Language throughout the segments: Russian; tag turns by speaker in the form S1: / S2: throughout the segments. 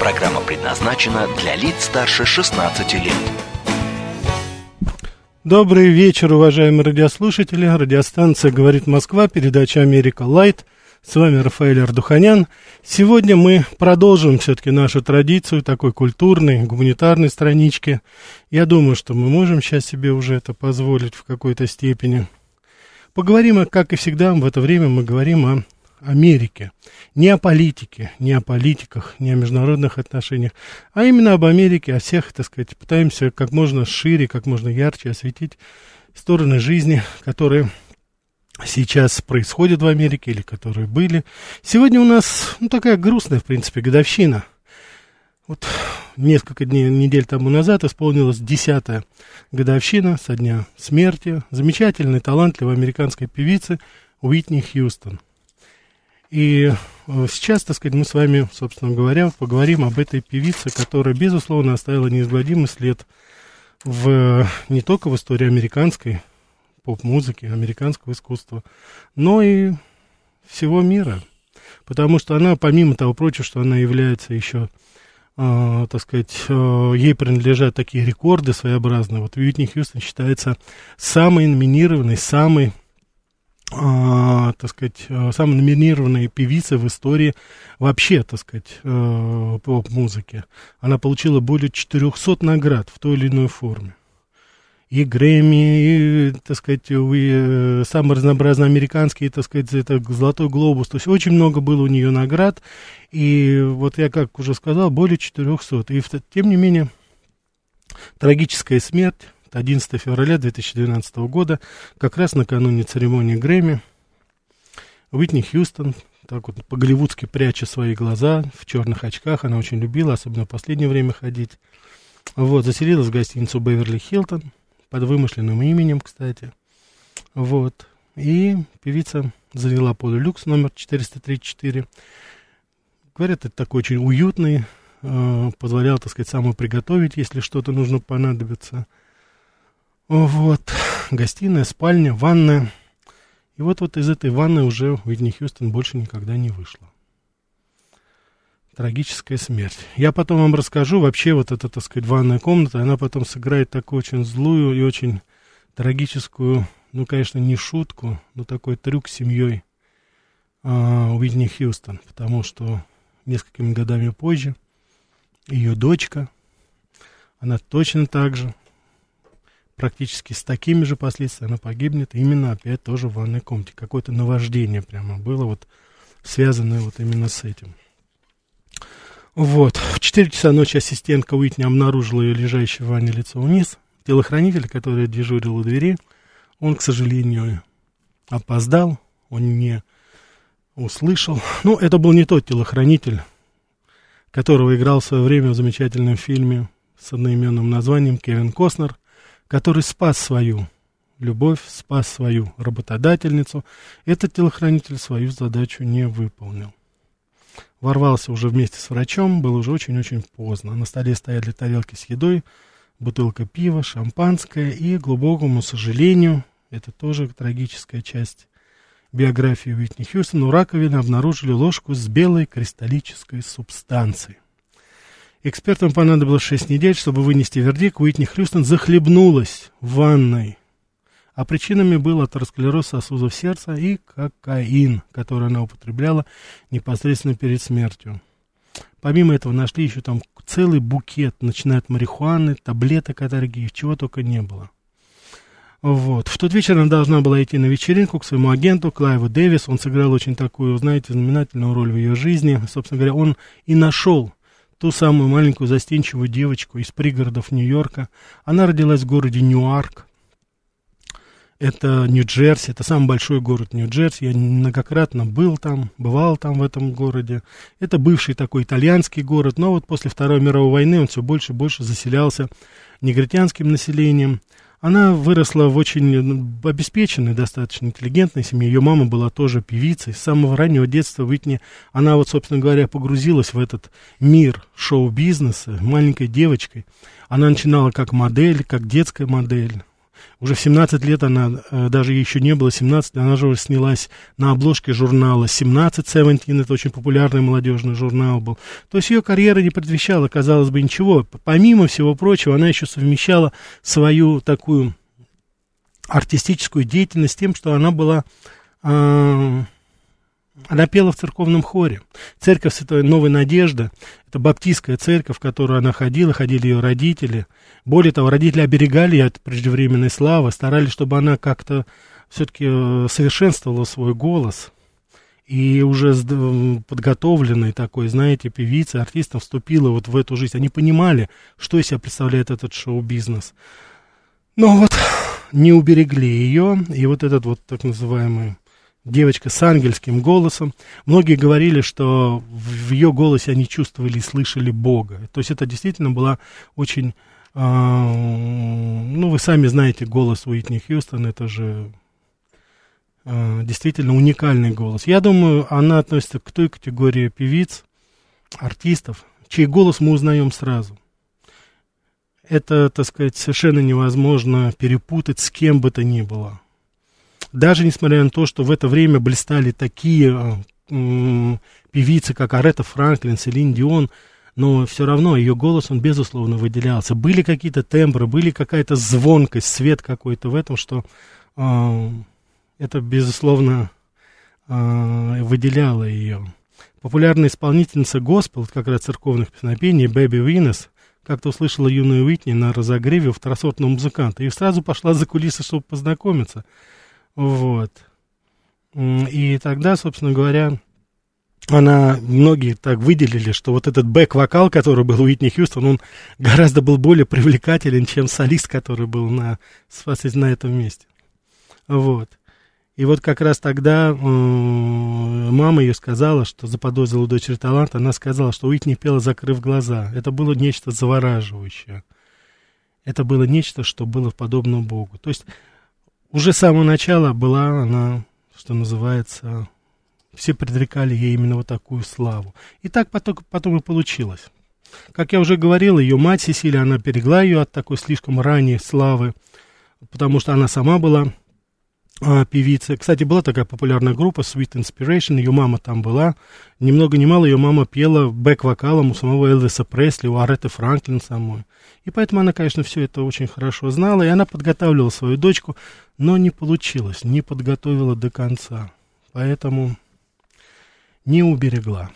S1: Программа предназначена для лиц старше 16 лет.
S2: Добрый вечер, уважаемые радиослушатели. Радиостанция «Говорит Москва», передача «Америка Лайт». С вами Рафаэль Ардуханян. Сегодня мы продолжим все-таки нашу традицию такой культурной, гуманитарной странички. Я думаю, что мы можем сейчас себе уже это позволить в какой-то степени. Поговорим, как и всегда, в это время мы говорим о Америке. Не о политике, не о политиках, не о международных отношениях, а именно об Америке, о всех, так сказать, пытаемся как можно шире, как можно ярче осветить стороны жизни, которые сейчас происходят в Америке или которые были. Сегодня у нас ну, такая грустная, в принципе, годовщина. Вот несколько дней, недель тому назад исполнилась десятая годовщина со дня смерти замечательной, талантливой американской певицы Уитни Хьюстон – и э, сейчас, так сказать, мы с вами, собственно говоря, поговорим об этой певице, которая, безусловно, оставила неизгладимый след в, не только в истории американской поп-музыки, американского искусства, но и всего мира. Потому что она, помимо того прочего, что она является еще, э, так сказать, э, ей принадлежат такие рекорды своеобразные. Вот Уитни Хьюстон считается самой номинированной, самой а, так сказать, э, самая номинированная певица в истории вообще, так сказать, э, поп-музыки. Она получила более 400 наград в той или иной форме. И Грэмми, и, так сказать, и, э, самые разнообразные американские, так сказать, это Золотой Глобус. То есть очень много было у нее наград. И вот я, как уже сказал, более 400. И тем не менее, трагическая смерть 11 февраля 2012 года, как раз накануне церемонии Грэмми, Уитни Хьюстон, так вот по-голливудски пряча свои глаза в черных очках, она очень любила, особенно в последнее время ходить, вот, заселилась в гостиницу Беверли Хилтон, под вымышленным именем, кстати, вот, и певица заняла полулюкс номер 434, говорят, это такой очень уютный, э, позволял, так сказать, самому приготовить, если что-то нужно понадобиться, вот, гостиная, спальня, ванная. И вот, вот из этой ванны уже Уитни Хьюстон больше никогда не вышла. Трагическая смерть. Я потом вам расскажу, вообще вот эта, так сказать, ванная комната, она потом сыграет такую очень злую и очень трагическую, ну, конечно, не шутку, но такой трюк с семьей а, Уитни Хьюстон, потому что несколькими годами позже ее дочка, она точно так же практически с такими же последствиями она погибнет именно опять тоже в ванной комнате. Какое-то наваждение прямо было вот связанное вот именно с этим. Вот. В 4 часа ночи ассистентка Уитни обнаружила ее лежащей в ванне лицо вниз. Телохранитель, который дежурил у двери, он, к сожалению, опоздал, он не услышал. Ну, это был не тот телохранитель, которого играл в свое время в замечательном фильме с одноименным названием Кевин Костнер – который спас свою любовь, спас свою работодательницу, этот телохранитель свою задачу не выполнил. Ворвался уже вместе с врачом, было уже очень-очень поздно. На столе стояли тарелки с едой, бутылка пива, шампанское и, глубокому сожалению, это тоже трагическая часть биографии Уитни Хьюстон, у раковины обнаружили ложку с белой кристаллической субстанцией. Экспертам понадобилось 6 недель, чтобы вынести вердикт. Уитни Хьюстон захлебнулась в ванной. А причинами был атеросклероз сосудов сердца и кокаин, который она употребляла непосредственно перед смертью. Помимо этого нашли еще там целый букет, начиная от марихуаны, таблеток от аллергии, чего только не было. Вот. В тот вечер она должна была идти на вечеринку к своему агенту Клайву Дэвис. Он сыграл очень такую, знаете, знаменательную роль в ее жизни. Собственно говоря, он и нашел ту самую маленькую застенчивую девочку из пригородов Нью-Йорка. Она родилась в городе Ньюарк. Это Нью-Джерси, это самый большой город Нью-Джерси. Я многократно был там, бывал там в этом городе. Это бывший такой итальянский город, но вот после Второй мировой войны он все больше и больше заселялся негритянским населением. Она выросла в очень обеспеченной, достаточно интеллигентной семье. Ее мама была тоже певицей. С самого раннего детства Уитни, она вот, собственно говоря, погрузилась в этот мир шоу-бизнеса маленькой девочкой. Она начинала как модель, как детская модель. Уже в 17 лет она, э, даже еще не было 17, она же уже снялась на обложке журнала 17 Seventeen, это очень популярный молодежный журнал был. То есть ее карьера не предвещала, казалось бы, ничего. Помимо всего прочего, она еще совмещала свою такую артистическую деятельность с тем, что она была... Э, она пела в церковном хоре. Церковь Святой Новой Надежды, это баптистская церковь, в которую она ходила, ходили ее родители. Более того, родители оберегали ее от преждевременной славы, старались, чтобы она как-то все-таки э, совершенствовала свой голос. И уже подготовленной такой, знаете, певицей, артистом вступила вот в эту жизнь. Они понимали, что из себя представляет этот шоу-бизнес. Но вот не уберегли ее, и вот этот вот так называемый девочка с ангельским голосом. Многие говорили, что в ее голосе они чувствовали и слышали Бога. То есть это действительно была очень... Э, ну, вы сами знаете голос Уитни Хьюстон, это же э, действительно уникальный голос. Я думаю, она относится к той категории певиц, артистов, чей голос мы узнаем сразу. Это, так сказать, совершенно невозможно перепутать с кем бы то ни было даже несмотря на то, что в это время блистали такие э, певицы, как Арета Франклин, Селин Дион, но все равно ее голос, он безусловно выделялся. Были какие-то тембры, были какая-то звонкость, свет какой-то в этом, что э, это, безусловно, э, выделяло ее. Популярная исполнительница госпел, как раз церковных песнопений, Бэби Винес, как-то услышала юную Уитни на разогреве у второсортного музыканта и сразу пошла за кулисы, чтобы познакомиться. Вот. И тогда, собственно говоря, она, многие так выделили, что вот этот бэк-вокал, который был у Уитни Хьюстон, он гораздо был более привлекателен, чем солист, который был на, на этом месте. Вот. И вот как раз тогда э, мама ее сказала, что заподозрила дочери талант, она сказала, что Уитни пела, закрыв глаза. Это было нечто завораживающее. Это было нечто, что было подобно Богу. То есть уже с самого начала была она, что называется, все предрекали ей именно вот такую славу. И так потом, потом и получилось. Как я уже говорил, ее мать Сесилия, она берегла ее от такой слишком ранней славы, потому что она сама была певица. Кстати, была такая популярная группа Sweet Inspiration, ее мама там была. Ни много ни мало ее мама пела бэк-вокалом у самого Элвиса Пресли, у Ареты Франклин самой. И поэтому она, конечно, все это очень хорошо знала, и она подготавливала свою дочку, но не получилось, не подготовила до конца. Поэтому не уберегла.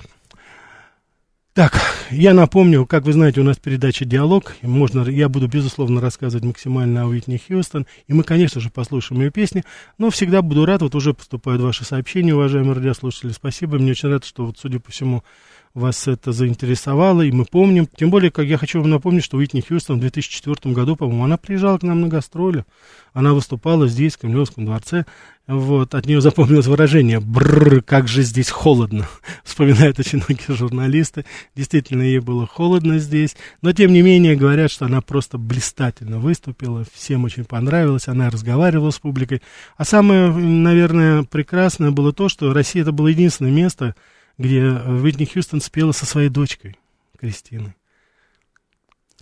S2: Так, я напомню, как вы знаете, у нас передача «Диалог». Можно, я буду, безусловно, рассказывать максимально о Уитни Хьюстон. И мы, конечно же, послушаем ее песни. Но всегда буду рад, вот уже поступают ваши сообщения, уважаемые радиослушатели. Спасибо, мне очень рад, что, вот, судя по всему, вас это заинтересовало, и мы помним. Тем более, как я хочу вам напомнить, что Уитни Хьюстон в 2004 году, по-моему, она приезжала к нам на гастроли. Она выступала здесь, в Кремлевском дворце. Вот, от нее запомнилось выражение «Бррр, как же здесь холодно», вспоминают очень многие журналисты. Действительно, ей было холодно здесь, но, тем не менее, говорят, что она просто блистательно выступила, всем очень понравилось, она разговаривала с публикой. А самое, наверное, прекрасное было то, что Россия это было единственное место, где Уитни Хьюстон спела со своей дочкой Кристиной,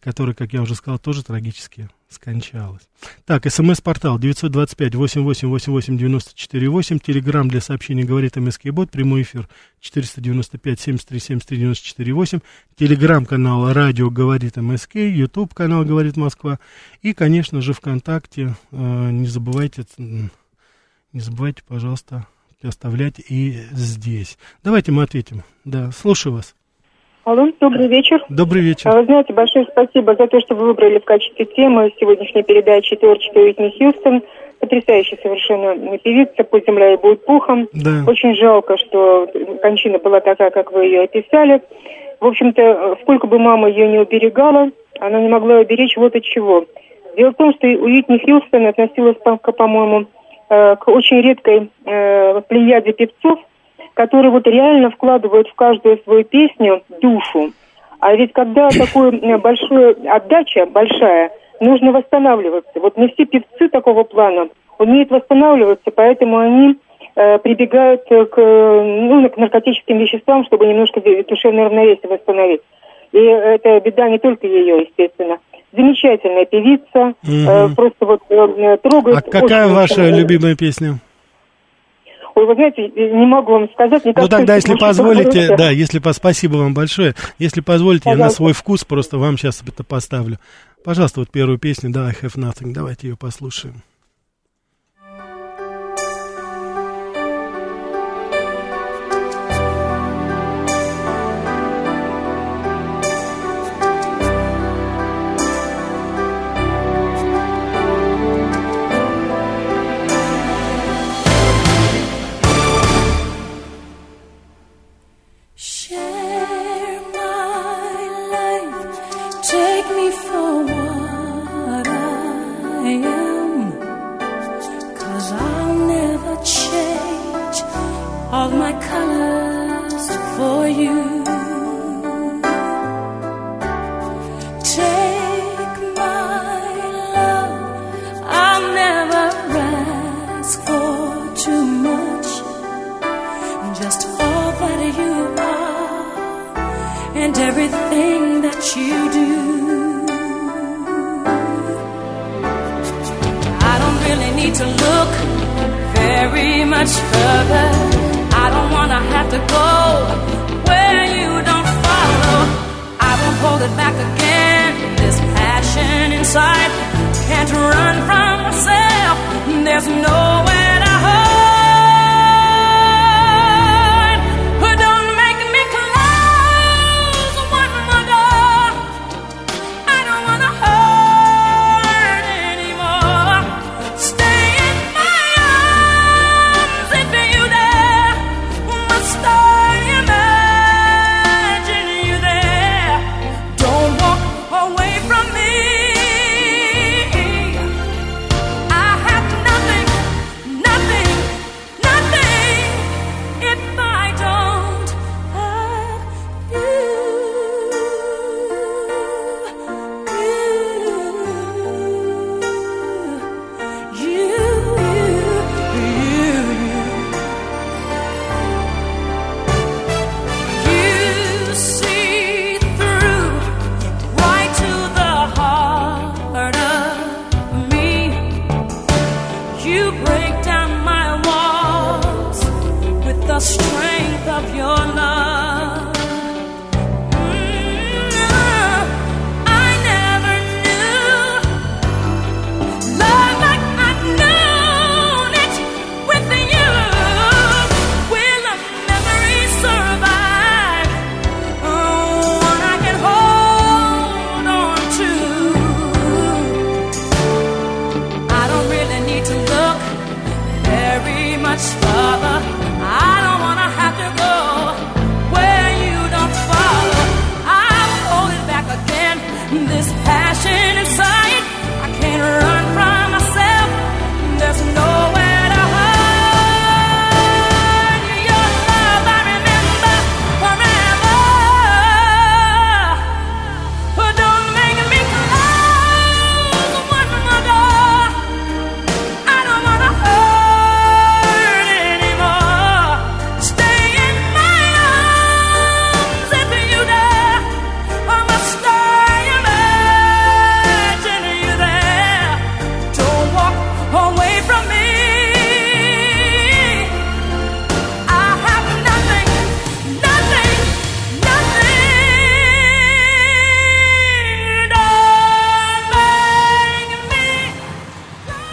S2: которая, как я уже сказал, тоже трагически скончалась. Так, смс-портал 925-8888-94-8, телеграмм для сообщений «Говорит МСК Бот», прямой эфир 495-73-73-94-8, телеграмм-канал «Радио Говорит МСК», ютуб-канал «Говорит Москва» и, конечно же, ВКонтакте. Э, не забывайте, не забывайте, пожалуйста, оставлять и здесь. Давайте мы ответим. Да, слушаю вас.
S3: Алло, добрый вечер.
S2: Добрый вечер.
S3: Вы знаете, большое спасибо за то, что вы выбрали в качестве темы сегодняшней передачи творчество Уитни Хьюстон. Потрясающая совершенно певица, пусть земля и будет пухом.
S2: Да.
S3: Очень жалко, что кончина была такая, как вы ее описали. В общем-то, сколько бы мама ее не уберегала, она не могла уберечь вот от чего. Дело в том, что Уитни Хьюстон относилась, по-моему, к очень редкой э, плеяде певцов, которые вот реально вкладывают в каждую свою песню душу. А ведь когда такое большое отдача, большая, нужно восстанавливаться. Вот не все певцы такого плана умеют восстанавливаться, поэтому они э, прибегают к, ну, к наркотическим веществам, чтобы немножко душевное равновесие восстановить. И это беда не только ее, естественно. Замечательная певица, угу. просто вот э, трогает.
S4: А какая ваша любимая песня?
S3: Ой, вы знаете, не могу вам сказать.
S4: ну тогда, если позволите, да, если по, спасибо вам большое. Если позволите, Пожалуйста. я на свой вкус просто вам сейчас это поставлю. Пожалуйста, вот первую песню, да, I Have Nothing, давайте ее послушаем.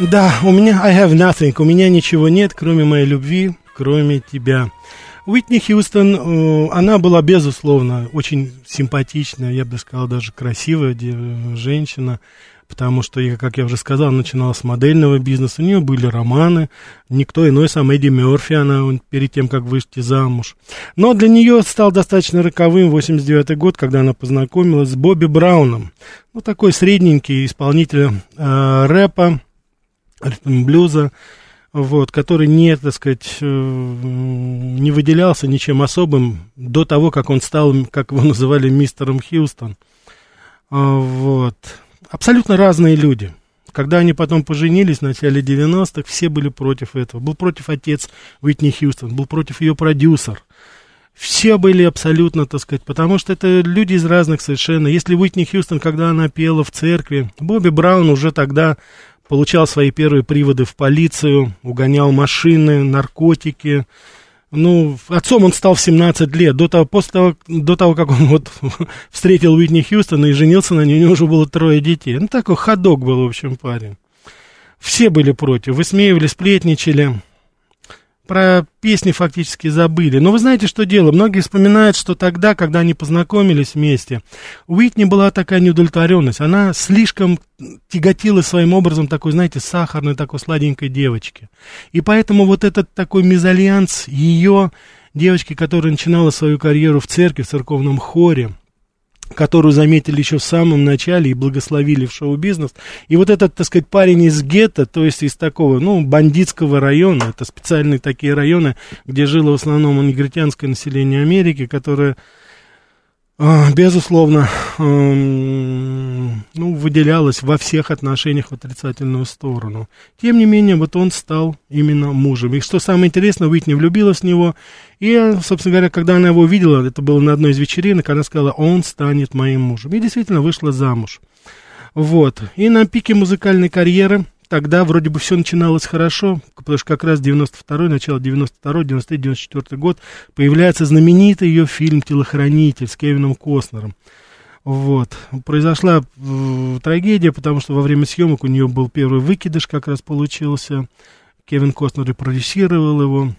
S4: Да, у меня I have nothing, у меня ничего нет, кроме моей любви, кроме тебя.
S2: Уитни Хьюстон, э, она была, безусловно, очень симпатичная, я бы сказал, даже красивая женщина потому что, как я уже сказал, начинала с модельного бизнеса, у нее были романы, никто иной, сам Эдди Мерфи, она перед тем, как выйти замуж. Но для нее стал достаточно роковым 89 год, когда она познакомилась с Бобби Брауном, ну, такой средненький исполнитель э, рэпа, блюза, вот, который не, так сказать, э, не выделялся ничем особым до того, как он стал, как его называли, мистером Хьюстон. А, вот абсолютно разные люди. Когда они потом поженились в начале 90-х, все были против этого. Был против отец Уитни Хьюстон, был против ее продюсер. Все были абсолютно, так сказать, потому что это люди из разных совершенно. Если Уитни Хьюстон, когда она пела в церкви, Бобби Браун уже тогда получал свои первые приводы в полицию, угонял машины, наркотики, ну, отцом он стал в 17 лет. До того, после того, до того, как он вот встретил Уитни Хьюстона и женился на ней, у него уже было трое детей. Ну, такой ходок был, в общем, парень. Все были против, высмеивали, сплетничали про песни фактически забыли. Но вы знаете, что дело? Многие вспоминают, что тогда, когда они познакомились вместе, у Уитни была такая неудовлетворенность. Она слишком тяготила своим образом такой, знаете, сахарной, такой сладенькой девочки. И поэтому вот этот такой мезальянс ее девочки, которая начинала свою карьеру в церкви, в церковном хоре, которую заметили еще в самом начале и благословили в шоу-бизнес. И вот этот, так сказать, парень из гетто, то есть из такого, ну, бандитского района, это специальные такие районы, где жило в основном негритянское население Америки, которое безусловно, эм, ну, выделялось во всех отношениях в отрицательную сторону. Тем не менее, вот он стал именно мужем. И что самое интересное, Уитни влюбилась в него. И, собственно говоря, когда она его увидела, это было на одной из вечеринок, она сказала, он станет моим мужем. И действительно вышла замуж. Вот. И на пике музыкальной карьеры тогда вроде бы все начиналось хорошо, потому что как раз 92-й, начало 92-й, 93 94 год появляется знаменитый ее фильм «Телохранитель» с Кевином Костнером. Вот. Произошла э, трагедия, потому что во время съемок у нее был первый выкидыш, как раз получился. Кевин Костнер и продюсировал его.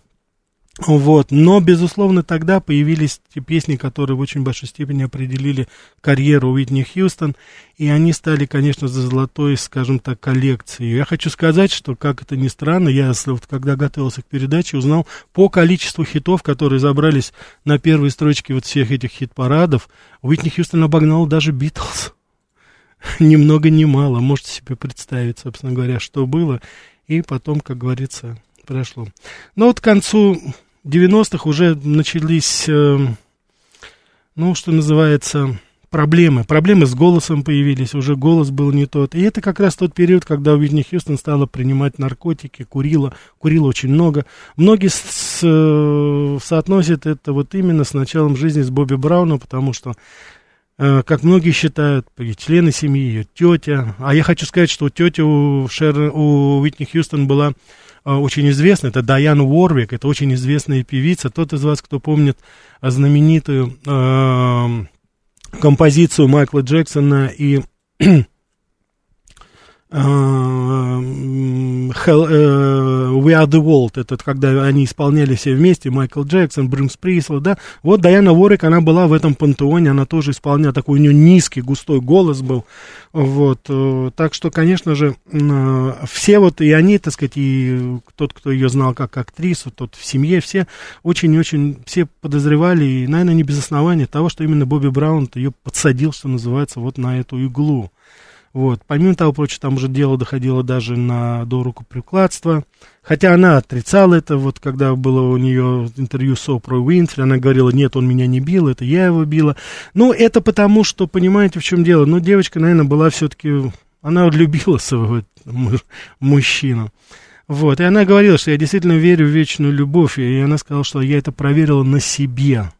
S2: Вот. Но, безусловно, тогда появились те песни, которые в очень большой степени определили карьеру Уитни Хьюстон, и они стали, конечно, за золотой, скажем так, коллекцией. Я хочу сказать, что, как это ни странно, я, вот, когда готовился к передаче, узнал по количеству хитов, которые забрались на первые строчки вот всех этих хит-парадов, Уитни Хьюстон обогнал даже Битлз. Ни много ни мало. Можете себе представить, собственно говоря, что было. И потом, как говорится, прошло. Но вот к концу 90-х уже начались, э, ну, что называется, проблемы. Проблемы с голосом появились, уже голос был не тот. И это как раз тот период, когда Уитни Хьюстон стала принимать наркотики, курила, курила очень много. Многие с, э, соотносят это вот именно с началом жизни с Бобби Брауном, потому что как многие считают, члены семьи, ее тетя. А я хочу сказать, что тетя у, Шер, у Уитни Хьюстон была Э, очень известная, это Дайан Уорвик, это очень известная певица. Тот из вас, кто помнит знаменитую э, композицию Майкла Джексона и Uh, Hell, uh, We Are The World, это когда они исполняли все вместе, Майкл Джексон, Брюс Присло, да, вот Дайана Ворик, она была в этом пантеоне, она тоже исполняла, такой у нее низкий, густой голос был, вот, uh, так что, конечно же, все вот, и они, так сказать, и тот, кто ее знал как актрису, тот в семье, все очень-очень, все подозревали, и, наверное, не без основания того, что именно Бобби Браун ее подсадил, что называется, вот на эту иглу, вот. Помимо того прочего, там уже дело доходило даже на, до рукоприкладства. Хотя она отрицала это, вот когда было у нее интервью с Опрой Уинфри, она говорила, нет, он меня не бил, это я его била. Ну, это потому, что, понимаете, в чем дело? Ну, девочка, наверное, была все-таки, она любила своего мужчину. Вот, и она говорила, что я действительно верю в вечную любовь, и она сказала, что я это проверила на себе.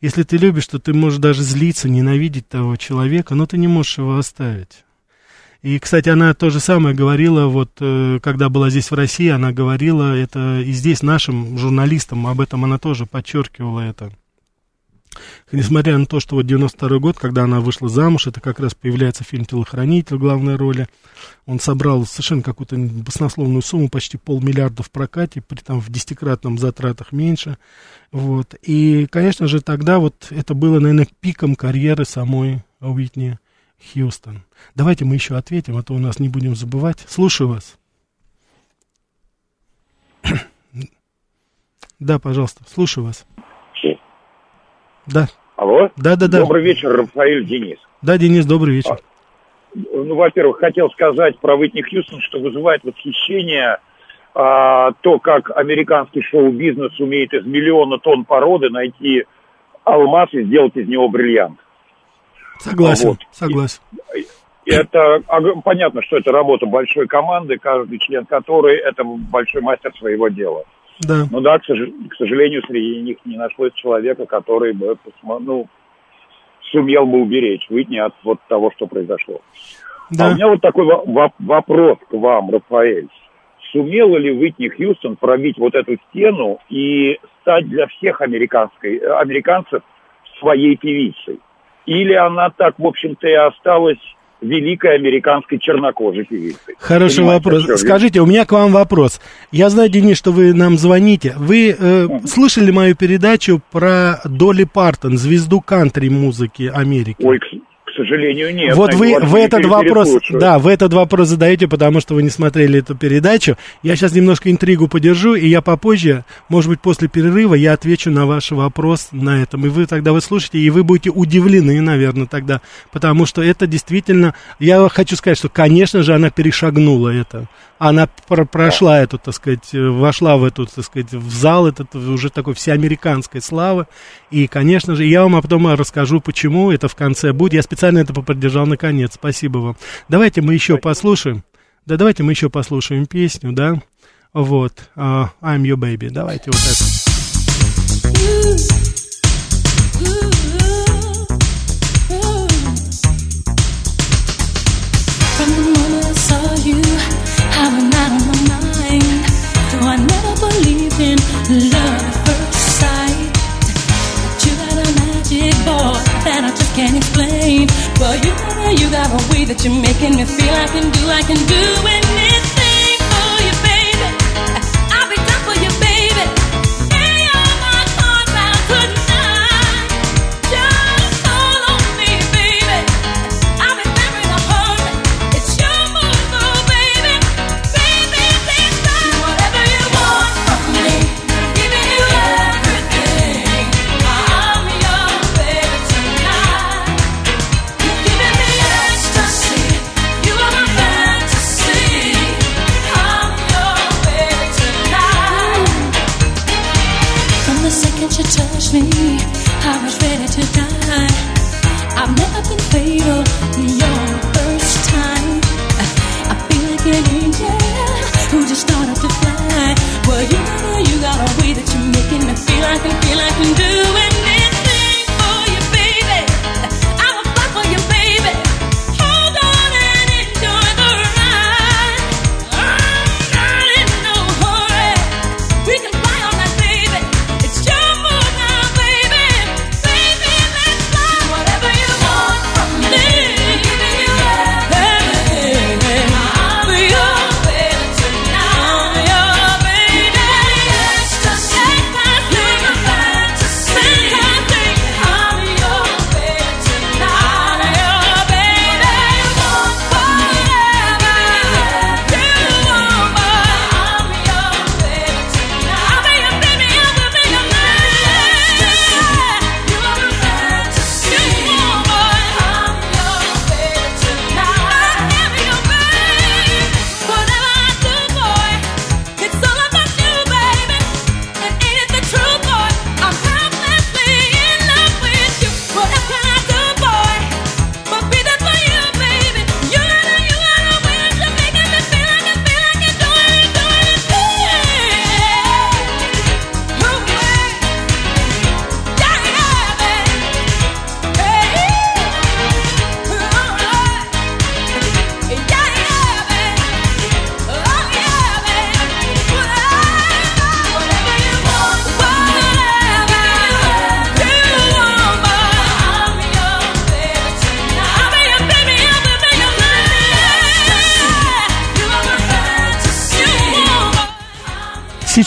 S2: Если ты любишь, то ты можешь даже злиться, ненавидеть того человека, но ты не можешь его оставить. И, кстати, она то же самое говорила, вот, э, когда была здесь в России, она говорила это и здесь нашим журналистам, об этом она тоже подчеркивала это. Несмотря на то, что вот 92 год, когда она вышла замуж, это как раз появляется фильм «Телохранитель» в главной роли. Он собрал совершенно какую-то баснословную сумму, почти полмиллиарда в прокате, при там в десятикратном затратах меньше. Вот. И, конечно же, тогда вот это было, наверное, пиком карьеры самой Уитни Хьюстон. Давайте мы еще ответим, а то у нас не будем забывать. Слушаю вас. Да, пожалуйста, слушаю вас. Да.
S5: Алло?
S2: Да, да, да.
S5: Добрый вечер, Рафаэль Денис.
S2: Да, Денис, добрый вечер.
S5: А, ну, во-первых, хотел сказать про Уитни Хьюстон, что вызывает восхищение а, то, как американский шоу-бизнес умеет из миллиона тонн породы найти алмаз и сделать из него бриллиант.
S2: Согласен, вот. согласен.
S5: И, это понятно, что это работа большой команды, каждый член которой это большой мастер своего дела.
S2: Да.
S5: Ну да, к, к сожалению, среди них не нашлось человека, который бы ну, сумел бы уберечь Уитни от вот того, что произошло. Да. А у меня вот такой вопрос к вам, Рафаэль. Сумела ли Уитни Хьюстон пробить вот эту стену и стать для всех американской, американцев своей певицей? Или она так, в общем-то, и осталась великой американской чернокожей певицей.
S2: Хороший Понимаете, вопрос. Скажите, у меня к вам вопрос. Я знаю, Денис, что вы нам звоните. Вы э, mm. слышали мою передачу про Долли Партон, звезду кантри музыки Америки?
S5: Ой, сожалению, нет.
S2: Вот вы, вы этот вопрос, да, вы этот вопрос задаете, потому что вы не смотрели эту передачу. Я сейчас немножко интригу подержу, и я попозже, может быть, после перерыва, я отвечу на ваш вопрос на этом. И вы тогда вы слушаете, и вы будете удивлены, наверное, тогда, потому что это действительно, я хочу сказать, что, конечно же, она перешагнула это она про прошла эту, так сказать, вошла в эту, так сказать, в зал этот уже такой всеамериканской славы. И, конечно же, я вам потом расскажу, почему это в конце будет. Я специально это поподдержал на конец. Спасибо вам. Давайте мы еще послушаем. Да, давайте мы еще послушаем песню, да. Вот. Uh, I'm your baby. Давайте вот это. You're making me feel I can do, I can do anything.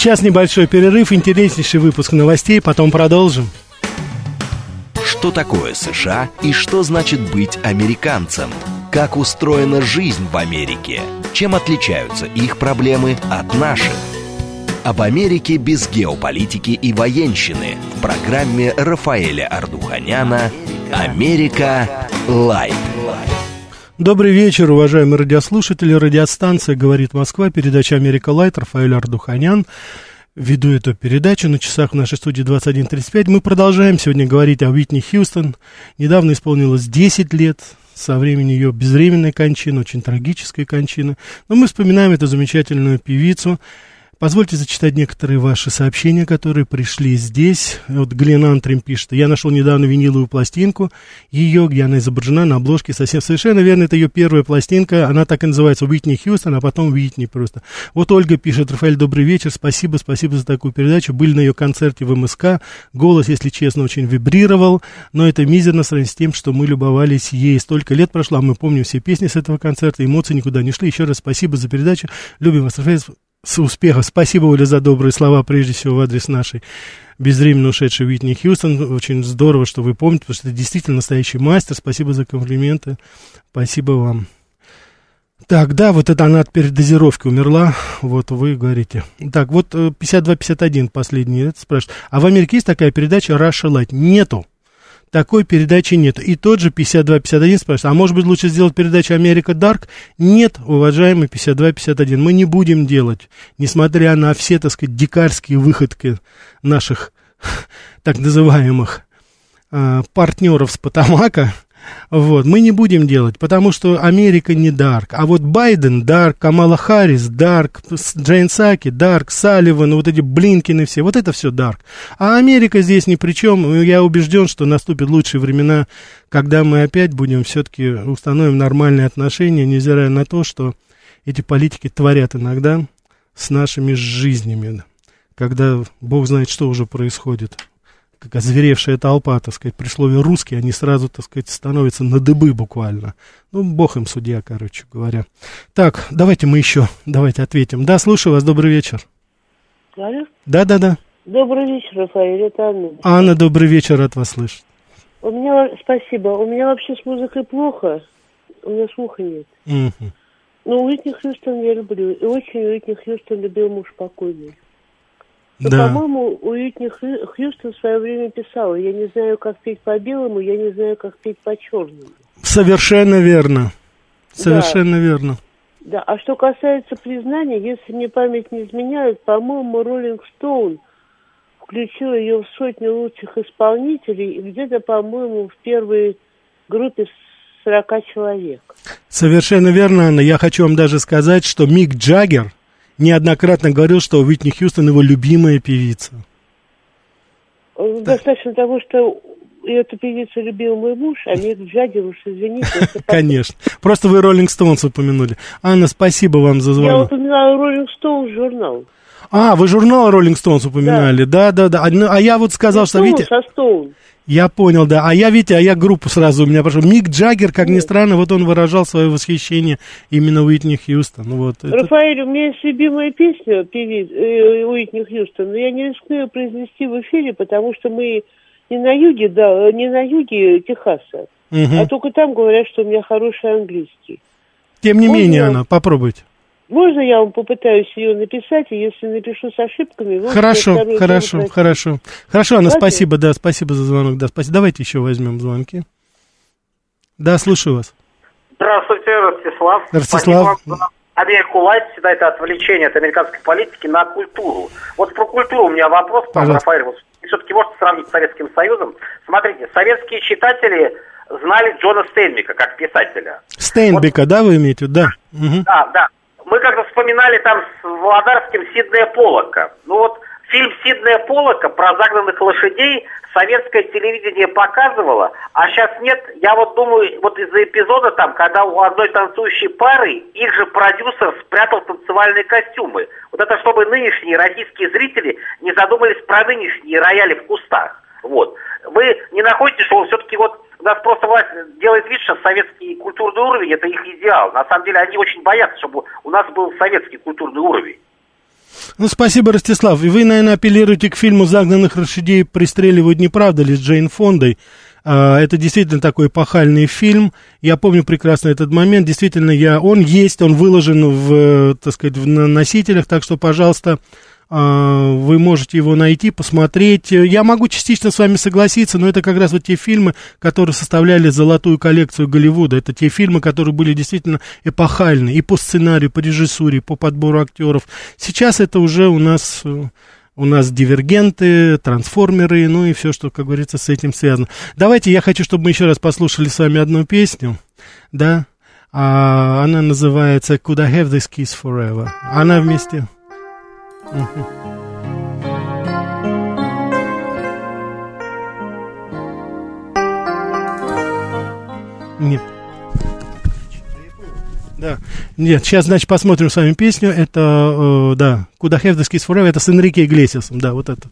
S2: Сейчас небольшой перерыв, интереснейший выпуск новостей, потом продолжим.
S1: Что такое США и что значит быть американцем? Как устроена жизнь в Америке? Чем отличаются их проблемы от наших? Об Америке без геополитики и военщины в программе Рафаэля Ардуханяна «Америка. Лайт».
S2: Добрый вечер, уважаемые радиослушатели. Радиостанция «Говорит Москва», передача «Америка Лайт», Рафаэль Ардуханян. Веду эту передачу на часах в нашей студии 21.35. Мы продолжаем сегодня говорить о Уитни Хьюстон. Недавно исполнилось 10 лет со времени ее безвременной кончины, очень трагической кончины. Но мы вспоминаем эту замечательную певицу. Позвольте зачитать некоторые ваши сообщения, которые пришли здесь. Вот Глен Антрим пишет, я нашел недавно виниловую пластинку, ее, где она изображена на обложке совсем совершенно верно, это ее первая пластинка, она так и называется, Уитни Хьюстон, а потом Уитни просто. Вот Ольга пишет, Рафаэль, добрый вечер, спасибо, спасибо за такую передачу, были на ее концерте в МСК, голос, если честно, очень вибрировал, но это мизерно сравнить с тем, что мы любовались ей. Столько лет прошло, а мы помним все песни с этого концерта, эмоции никуда не шли. Еще раз спасибо за передачу, любим вас, Рафаэль, с успехом. Спасибо, Оля, за добрые слова, прежде всего, в адрес нашей безвременно ушедшей Уитни Хьюстон. Очень здорово, что вы помните, потому что это действительно настоящий мастер. Спасибо за комплименты. Спасибо вам. Так, да, вот это она от передозировки умерла, вот вы говорите. Так, вот 52-51 э, последний это спрашивает. А в Америке есть такая передача Russia Light? Нету такой передачи нет. И тот же 5251 спрашивает, а может быть лучше сделать передачу Америка Дарк? Нет, уважаемый 5251, мы не будем делать, несмотря на все, так сказать, дикарские выходки наших так называемых э, партнеров с Потамака, вот, мы не будем делать, потому что Америка не дарк. А вот Байден дарк, Камала Харрис дарк, Джейн Саки дарк, Салливан, вот эти Блинкины все, вот это все дарк. А Америка здесь ни при чем. Я убежден, что наступят лучшие времена, когда мы опять будем все-таки установим нормальные отношения, невзирая на то, что эти политики творят иногда с нашими жизнями, когда Бог знает, что уже происходит как озверевшая толпа, так сказать, при слове «русский», они сразу, так сказать, становятся на дыбы буквально. Ну, бог им судья, короче говоря. Так, давайте мы еще, давайте ответим. Да, слушаю вас, добрый вечер.
S6: Алло?
S2: Да, да, да.
S6: Добрый вечер, Рафаэль, это Анна.
S2: Анна, добрый вечер, рад вас слышать.
S6: У меня, спасибо, у меня вообще с музыкой плохо, у меня слуха нет. Угу. Но Уитни Хьюстон я люблю, и очень Уитни Хьюстон любил муж покойный. Да. По-моему, Уитни Хьюстон в свое время писала, я не знаю, как петь по-белому, я не знаю, как петь по-черному.
S2: Совершенно верно. Совершенно да. верно.
S6: Да, а что касается признания, если мне память не изменяет, по-моему, Роллинг Стоун включил ее в сотню лучших исполнителей, и где-то, по-моему, в первой группе 40 человек.
S2: Совершенно верно, Анна. Я хочу вам даже сказать, что Мик Джаггер – неоднократно говорил, что Уитни Хьюстон его любимая певица.
S6: Достаточно да. того, что эту певицу любил мой муж, а Мик Джаггер уж, извините.
S2: Конечно. Просто вы Роллинг Стоунс упомянули. Анна, спасибо вам за звонок.
S6: Я упоминала Роллинг Стоунс журнал.
S2: А, вы журнал Роллинг Стоунс упоминали, да, да, да. А, ну, а я вот сказал, что, видите...
S6: Со Стоун.
S2: Я понял, да. А я, видите, а я группу сразу у меня пошел. Мик Джаггер, как ни странно, вот он выражал свое восхищение именно Уитни Хьюстон. Ну, вот,
S6: это... Рафаэль, у меня есть любимая песня певиц, э, Уитни Хьюстон, но я не рискну ее произнести в эфире, потому что мы не на юге, да, не на юге Техаса, угу. а только там говорят, что у меня хороший английский.
S2: Тем не Можно... менее, она, попробуйте.
S6: Можно я вам попытаюсь ее написать, и если напишу с ошибками... Вы
S2: хорошо, хорошо, хорошо. Хорошо, Анна, спасибо, да, спасибо за звонок. Да, спасибо. Давайте еще возьмем звонки. Да, слушаю вас.
S7: Здравствуйте, Ростислав.
S2: Ростислав.
S7: Америку Лайт всегда это отвлечение от американской политики на культуру. Вот про культуру у меня вопрос, там, Рафаэль, вот, все-таки можете сравнить с Советским Союзом. Смотрите, советские читатели знали Джона Стейнбека как писателя.
S2: Стейнбека, вот, да, вы имеете? Да.
S7: Угу. Да, да мы как-то вспоминали там с Володарским Сиднея Полока. Ну вот фильм Сиднея Полока про загнанных лошадей советское телевидение показывало, а сейчас нет. Я вот думаю, вот из-за эпизода там, когда у одной танцующей пары их же продюсер спрятал танцевальные костюмы. Вот это чтобы нынешние российские зрители не задумались про нынешние рояли в кустах. Вот. Вы не находите, что он все-таки вот нас просто власть делает вид, что советский культурный уровень это их идеал. На самом деле они очень боятся, чтобы у нас был советский культурный уровень.
S4: Ну, спасибо, Ростислав. И вы, наверное, апеллируете к фильму «Загнанных лошадей пристреливают, не правда ли?» с Джейн Фондой. А, это действительно такой эпохальный фильм. Я помню прекрасно этот момент. Действительно, я, он есть, он выложен в, так сказать, в носителях, так что, пожалуйста, вы можете его найти, посмотреть. Я могу частично с вами согласиться, но это как раз вот те фильмы, которые составляли золотую коллекцию Голливуда. Это те фильмы, которые были действительно эпохальны и по сценарию, по режиссуре, по подбору актеров. Сейчас это уже у нас у нас дивергенты, трансформеры, ну и все, что, как говорится, с этим связано. Давайте я хочу, чтобы мы еще раз послушали с вами одну песню, да, а, она называется «Could I have this kiss forever?» Она вместе... Нет. Да. Нет, сейчас, значит, посмотрим с вами песню. Это, э, да, Куда Kiss Forever, это с Энрике Иглесиасом, да, вот это.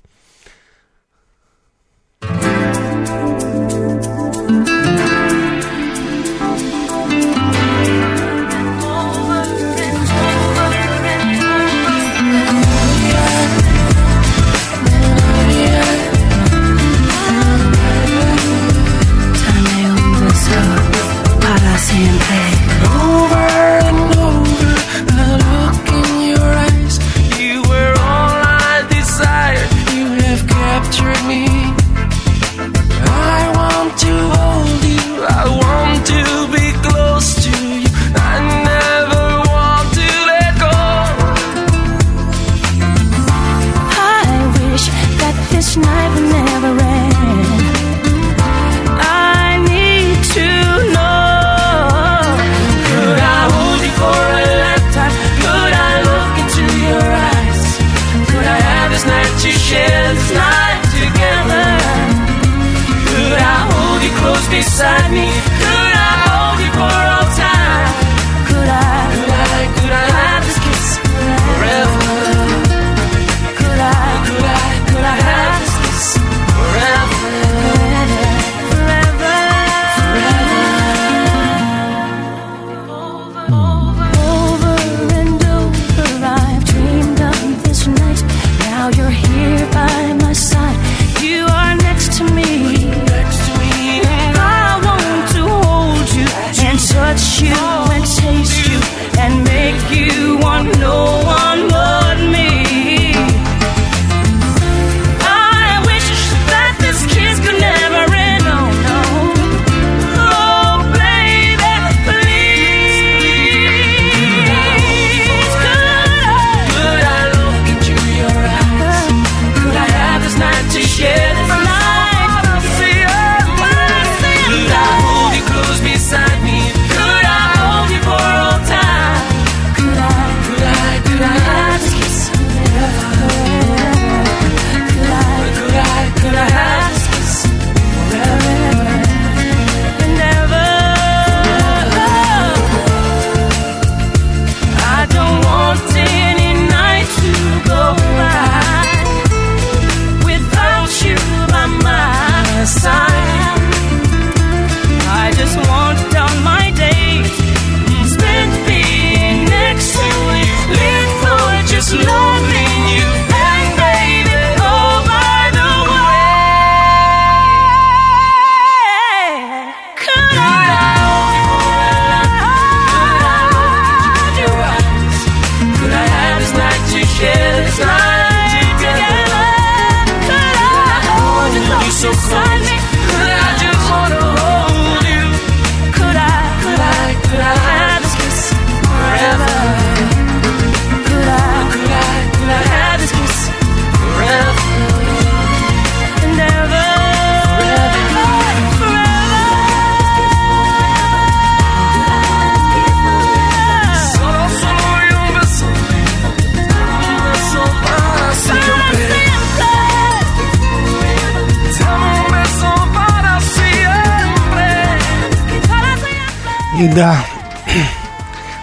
S4: Да.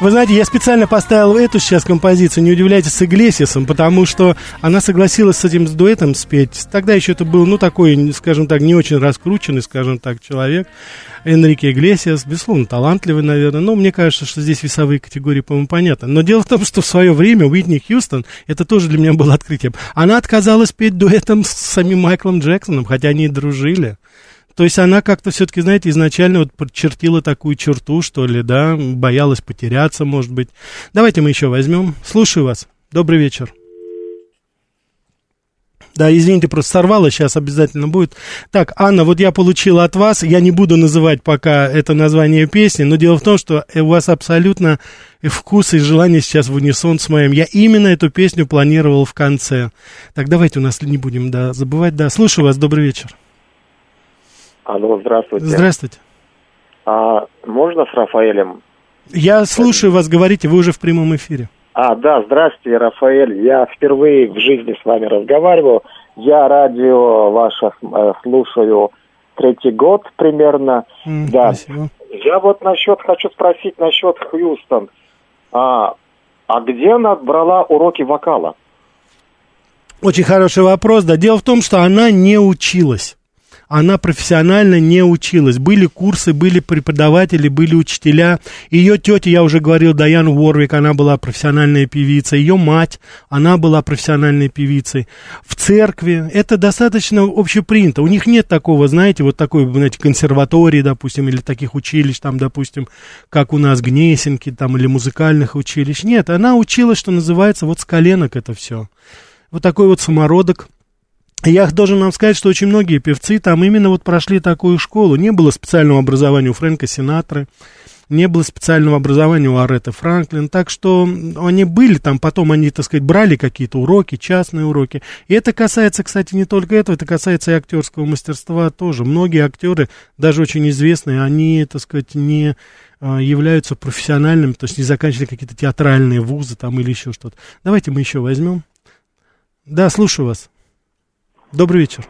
S2: Вы знаете, я специально поставил эту сейчас композицию, не удивляйтесь, с Иглесисом, потому что она согласилась с этим с дуэтом спеть. Тогда еще это был, ну, такой, скажем так, не очень раскрученный, скажем так, человек. Энрике Иглесиас, безусловно, талантливый, наверное. Но мне кажется, что здесь весовые категории, по-моему, понятны. Но дело в том, что в свое время Уитни Хьюстон, это тоже для меня было открытием, она отказалась петь дуэтом с самим Майклом Джексоном, хотя они и дружили. То есть она как-то все-таки, знаете, изначально вот подчертила такую черту, что ли, да, боялась потеряться, может быть. Давайте мы еще возьмем. Слушаю вас. Добрый вечер. Да, извините, просто сорвала, сейчас обязательно будет. Так, Анна, вот я получила от вас, я не буду называть пока это название песни, но дело в том, что у вас абсолютно вкус и желание сейчас в унисон с моим. Я именно эту песню планировал в конце. Так, давайте у нас не будем, да, забывать. Да, слушаю вас, добрый вечер.
S8: Алло, здравствуйте.
S2: Здравствуйте.
S8: А можно с Рафаэлем?
S2: Я слушаю вас, говорите, вы уже в прямом эфире.
S8: А, да, здравствуйте, Рафаэль. Я впервые в жизни с вами разговариваю. Я радио ваше э, слушаю третий год примерно.
S2: Mm, да. Спасибо.
S8: Я вот насчет, хочу спросить насчет Хьюстон. А, а где она брала уроки вокала?
S2: Очень хороший вопрос. Да, дело в том, что она не училась она профессионально не училась. Были курсы, были преподаватели, были учителя. Ее тетя, я уже говорил, Даян Уорвик, она была профессиональная певица. Ее мать, она была профессиональной певицей. В церкви это достаточно общепринято. У них нет такого, знаете, вот такой, знаете, консерватории, допустим, или таких училищ, там, допустим, как у нас Гнесинки, там, или музыкальных училищ. Нет, она училась, что называется, вот с коленок это все. Вот такой вот самородок – я должен вам сказать, что очень многие певцы там именно вот прошли такую школу. Не было специального образования у Фрэнка Синатры, не было специального образования у Аретты Франклин, так что они были там, потом они, так сказать, брали какие-то уроки, частные уроки. И это касается, кстати, не только этого, это касается и актерского мастерства тоже. Многие актеры, даже очень известные, они, так сказать, не а, являются профессиональными, то есть не заканчивали какие-то театральные вузы там или еще что-то. Давайте мы еще возьмем. Да, слушаю вас. Добрый вечер.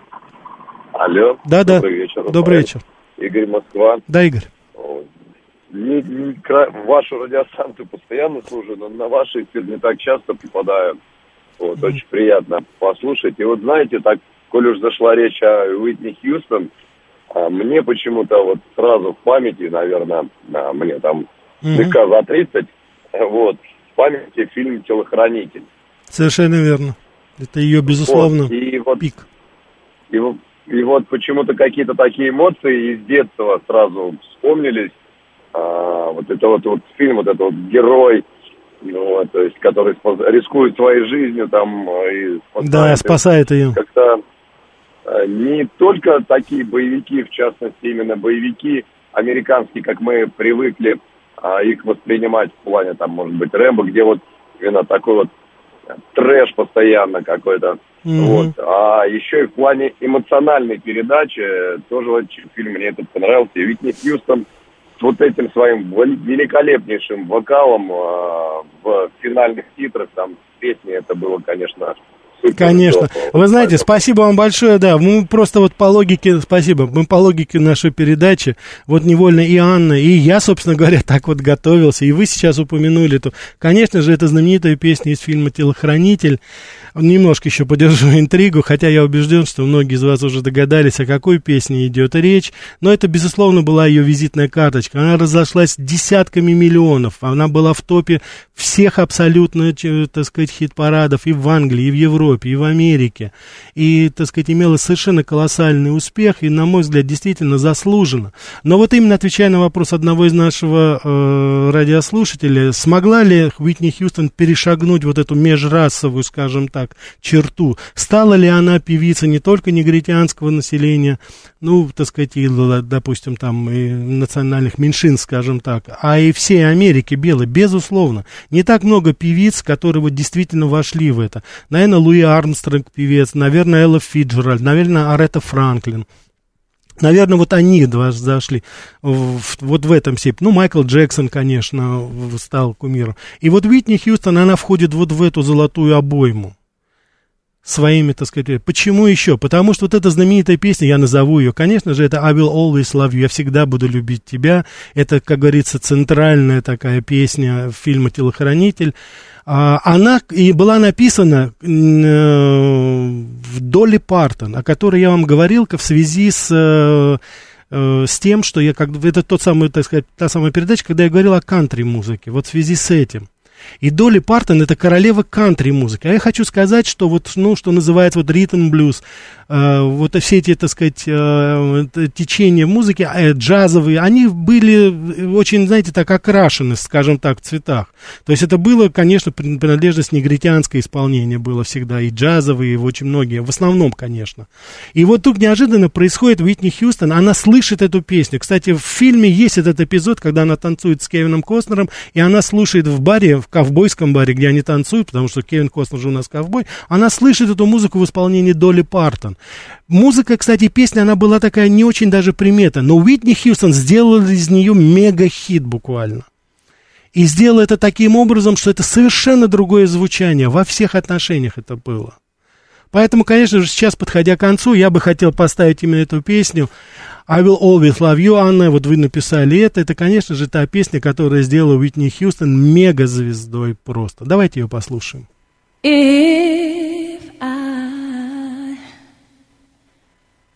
S9: Алло.
S2: Да, да.
S9: Добрый вечер.
S2: Добрый вечер.
S9: Игорь Москва.
S2: Да, Игорь.
S9: Не, не, вашу радиостанцию постоянно слушаю, но на ваши эфир не так часто попадаю. Вот, mm. очень приятно послушать. И вот знаете, так, коль уж зашла речь о Уитни Хьюстон, а, мне почему-то вот сразу в памяти, наверное, а, мне там mm-hmm. слегка за 30, вот, в памяти фильм «Телохранитель».
S2: Совершенно верно. Это ее, безусловно,
S9: вот, и вот,
S2: пик.
S9: И, и вот почему-то какие-то такие эмоции из детства сразу вспомнились. А, вот это вот, вот фильм, вот этот вот герой, ну, то есть, который рискует своей жизнью там и
S2: спасает, да, спасает ее.
S9: Как-то а, не только такие боевики, в частности, именно боевики американские, как мы привыкли а, их воспринимать в плане, там, может быть, Рэмбо, где вот именно такой вот трэш постоянно какой-то. Mm-hmm. Вот. А еще и в плане эмоциональной передачи тоже очень фильм мне этот понравился. Витни Хьюстон с вот этим своим великолепнейшим вокалом э, в финальных титрах, там песни, это было, конечно,
S2: Конечно. Вы знаете, спасибо вам большое, да. Мы просто вот по логике, спасибо, мы по логике нашей передачи, вот невольно и Анна, и я, собственно говоря, так вот готовился, и вы сейчас упомянули эту. Конечно же, это знаменитая песня из фильма «Телохранитель». Немножко еще подержу интригу, хотя я убежден, что многие из вас уже догадались, о какой песне идет речь. Но это, безусловно, была ее визитная карточка. Она разошлась десятками миллионов. Она была в топе всех абсолютно, так сказать, хит-парадов и в Англии, и в Европе, и в Америке. И, так сказать, имела совершенно колоссальный успех, и, на мой взгляд, действительно заслуженно. Но вот именно отвечая на вопрос одного из нашего э, радиослушателя, смогла ли Уитни Хьюстон перешагнуть вот эту межрасовую, скажем так, так, черту. Стала ли она певица не только негритянского населения, ну, так сказать, и, допустим, там, и национальных меньшинств, скажем так, а и всей Америки белой, безусловно. Не так много певиц, которые вот действительно вошли в это. Наверное, Луи Армстронг певец, наверное, Элла Фиджеральд, наверное, Арета Франклин. Наверное, вот они зашли в, вот в этом степени. Ну, Майкл Джексон, конечно, стал кумиром. И вот Уитни Хьюстон, она входит вот в эту золотую обойму. Своими, так сказать, почему еще? Потому что вот эта знаменитая песня, я назову ее, конечно же, это I will always love you, я всегда буду любить тебя. Это, как говорится, центральная такая песня фильма «Телохранитель». А, она и была написана э, в Долли Партон, о которой я вам говорил в связи с э, э, с тем, что я как это тот самый, так сказать, та самая передача, когда я говорил о кантри-музыке, вот в связи с этим. И Долли Партон это королева кантри-музыки. А я хочу сказать, что вот, ну, что называется вот ритм блюз, э, вот все эти, так сказать, э, течения музыки, э, джазовые, они были очень, знаете, так окрашены, скажем так, в цветах. То есть это было, конечно, принадлежность негритянское исполнение было всегда, и джазовые, и очень многие, в основном, конечно. И вот тут неожиданно происходит Уитни Хьюстон, она слышит эту песню. Кстати, в фильме есть этот эпизод, когда она танцует с Кевином Костнером, и она слушает в баре, в ковбойском баре, где они танцуют, потому что Кевин Костнер же у нас ковбой, она слышит эту музыку в исполнении Долли Партон. Музыка, кстати, песня, она была такая не очень даже примета, но Уитни Хьюстон сделал из нее мега-хит буквально. И сделал это таким образом, что это совершенно другое звучание, во всех отношениях это было. Поэтому, конечно же, сейчас, подходя к концу, я бы хотел поставить именно эту песню. I will always love you, Анна, вот вы написали это. Это, конечно же, та песня, которая сделала Уитни Хьюстон мега-звездой просто. Давайте ее послушаем.
S4: If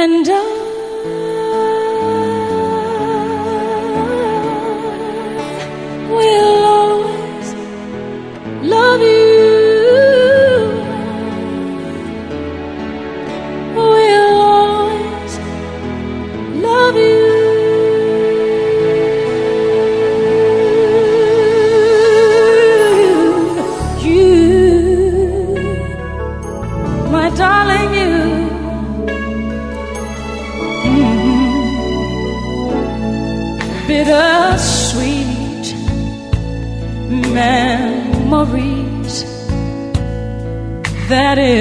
S4: And I will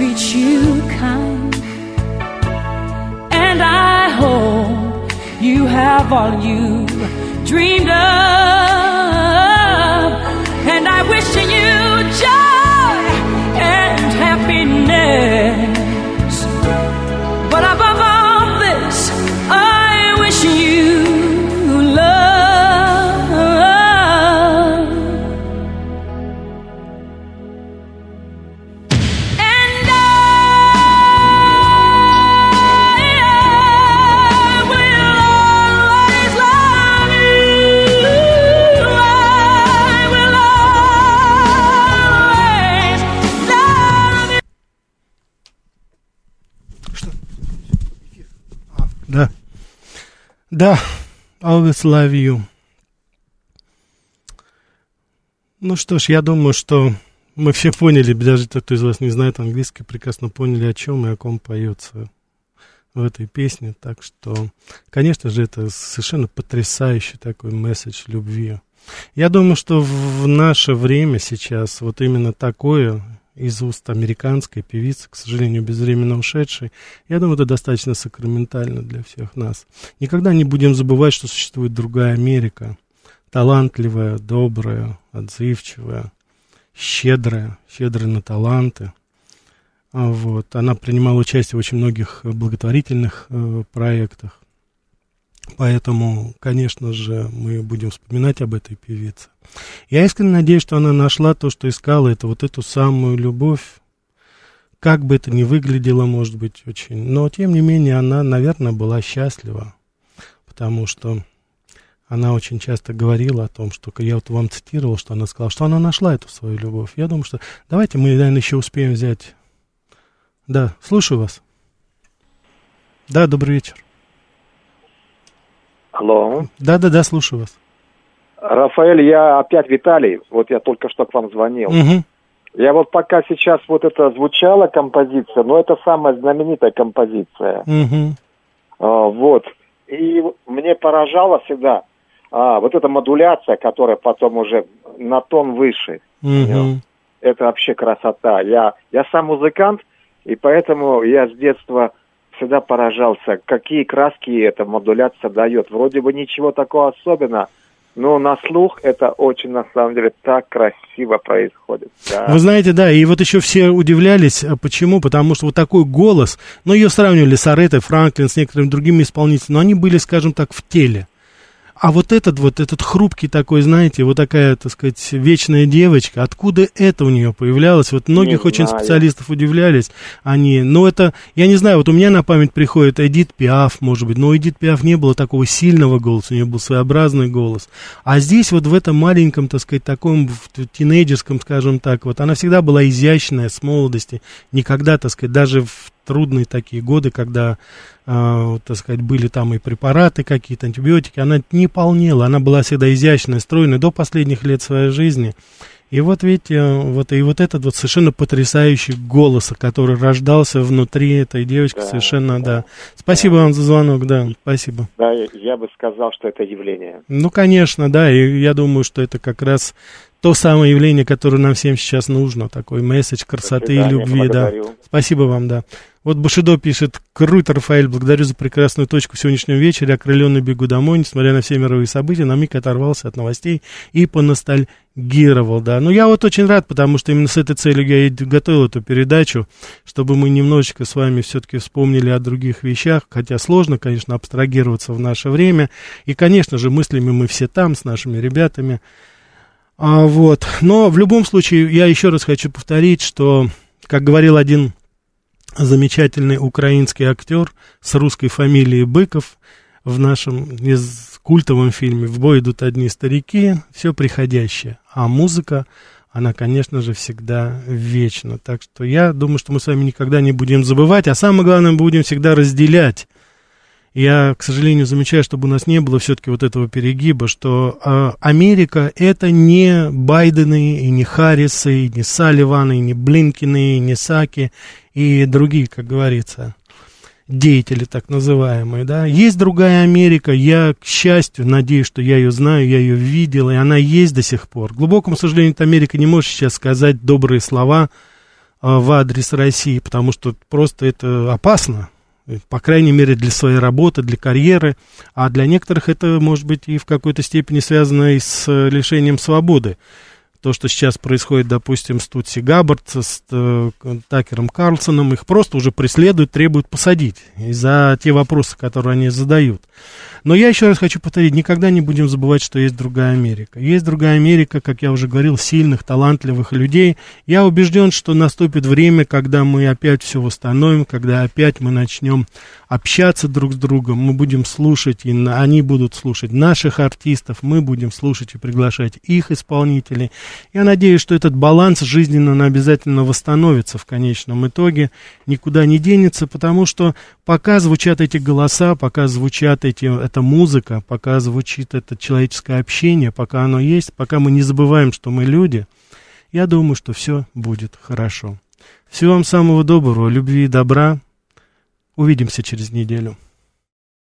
S4: Life treats you kind. And I hope you have all you dreamed of. And I wish you joy and happiness.
S2: Югославию. Ну что ж, я думаю, что мы все поняли, даже те, кто из вас не знает английский, прекрасно поняли, о чем и о ком поется в этой песне. Так что, конечно же, это совершенно потрясающий такой месседж любви. Я думаю, что в наше время сейчас вот именно такое из уст американской певицы, к сожалению, безвременно ушедшей, я думаю, это достаточно сакраментально для всех нас. Никогда не будем забывать, что существует другая Америка, талантливая, добрая, отзывчивая, щедрая, щедрая на таланты. А вот. Она принимала участие в очень многих благотворительных э, проектах. Поэтому, конечно же, мы будем вспоминать об этой певице. Я искренне надеюсь, что она нашла то, что искала, это вот эту самую любовь. Как бы это ни выглядело, может быть, очень. Но, тем не менее, она, наверное, была счастлива. Потому что она очень часто говорила о том, что я вот вам цитировал, что она сказала, что она нашла эту свою любовь. Я думаю, что давайте мы, наверное, еще успеем взять. Да, слушаю вас. Да, добрый вечер.
S8: Алло.
S2: Да-да-да, слушаю вас.
S8: Рафаэль, я опять Виталий. Вот я только что к вам звонил.
S2: Угу.
S8: Я вот пока сейчас вот это звучала композиция, но это самая знаменитая композиция.
S2: Угу.
S8: А, вот. И мне поражало всегда, а, вот эта модуляция, которая потом уже на тон выше.
S2: Угу.
S8: Это вообще красота. Я, я сам музыкант, и поэтому я с детства всегда поражался, какие краски эта модуляция дает. Вроде бы ничего такого особенного, но на слух это очень, на самом деле, так красиво происходит.
S2: Да. Вы знаете, да, и вот еще все удивлялись, а почему? Потому что вот такой голос, ну, ее сравнивали с Аретой Франклин, с некоторыми другими исполнителями, но они были, скажем так, в теле. А вот этот вот, этот хрупкий такой, знаете, вот такая, так сказать, вечная девочка, откуда это у нее появлялось? Вот многих очень специалистов удивлялись они. Но это, я не знаю, вот у меня на память приходит Эдит Пиаф, может быть, но у Эдит Пиаф не было такого сильного голоса, у нее был своеобразный голос. А здесь вот в этом маленьком, так сказать, таком тинейджерском, скажем так, вот она всегда была изящная с молодости, никогда, так сказать, даже в трудные такие годы, когда, э, так сказать, были там и препараты какие-то, антибиотики, она не полнела, она была всегда изящная, стройная до последних лет своей жизни. И вот видите, вот и вот этот вот совершенно потрясающий голос, который рождался внутри этой девочки, да, совершенно, да. да. Спасибо да. вам за звонок, да, спасибо.
S8: Да, я бы сказал, что это явление.
S2: Ну, конечно, да, и я думаю, что это как раз то самое явление, которое нам всем сейчас нужно, такой месседж красоты и любви, благодарю. да. Спасибо вам, да. Вот Бушидо пишет, круто, Рафаэль, благодарю за прекрасную точку в сегодняшнем вечере, окрыленный бегу домой, несмотря на все мировые события, на миг оторвался от новостей и поностальгировал, да. Ну, я вот очень рад, потому что именно с этой целью я и готовил эту передачу, чтобы мы немножечко с вами все-таки вспомнили о других вещах, хотя сложно, конечно, абстрагироваться в наше время, и, конечно же, мыслями мы все там, с нашими ребятами, а, вот. Но в любом случае, я еще раз хочу повторить, что, как говорил один замечательный украинский актер с русской фамилией Быков в нашем из культовом фильме «В бой идут одни старики», все приходящее. А музыка, она, конечно же, всегда вечна. Так что я думаю, что мы с вами никогда не будем забывать, а самое главное, мы будем всегда разделять я, к сожалению, замечаю, чтобы у нас не было все-таки вот этого перегиба, что э, Америка это не Байдены, и не Харрисы, и не Салливаны, и не Блинкины, и не Саки, и другие, как говорится, деятели так называемые, да. Есть другая Америка, я, к счастью, надеюсь, что я ее знаю, я ее видел, и она есть до сих пор. К глубокому сожалению, Америка не может сейчас сказать добрые слова э, в адрес России, потому что просто это опасно по крайней мере, для своей работы, для карьеры, а для некоторых это может быть и в какой-то степени связано и с э, лишением свободы. То, что сейчас происходит, допустим, с Тутси Габбард, с э, Такером Карлсоном, их просто уже преследуют, требуют посадить за те вопросы, которые они задают. Но я еще раз хочу повторить, никогда не будем забывать, что есть другая Америка. Есть другая Америка, как я уже говорил, сильных, талантливых людей. Я убежден, что наступит время, когда мы опять все восстановим, когда опять мы начнем общаться друг с другом, мы будем слушать, и они будут слушать наших артистов, мы будем слушать и приглашать их исполнителей. Я надеюсь, что этот баланс жизненно обязательно восстановится в конечном итоге, никуда не денется, потому что пока звучат эти голоса, пока звучат эти эта музыка, пока звучит это человеческое общение, пока оно есть, пока мы не забываем, что мы люди, я думаю, что все будет хорошо. Всего вам самого доброго, любви и добра. Увидимся через неделю.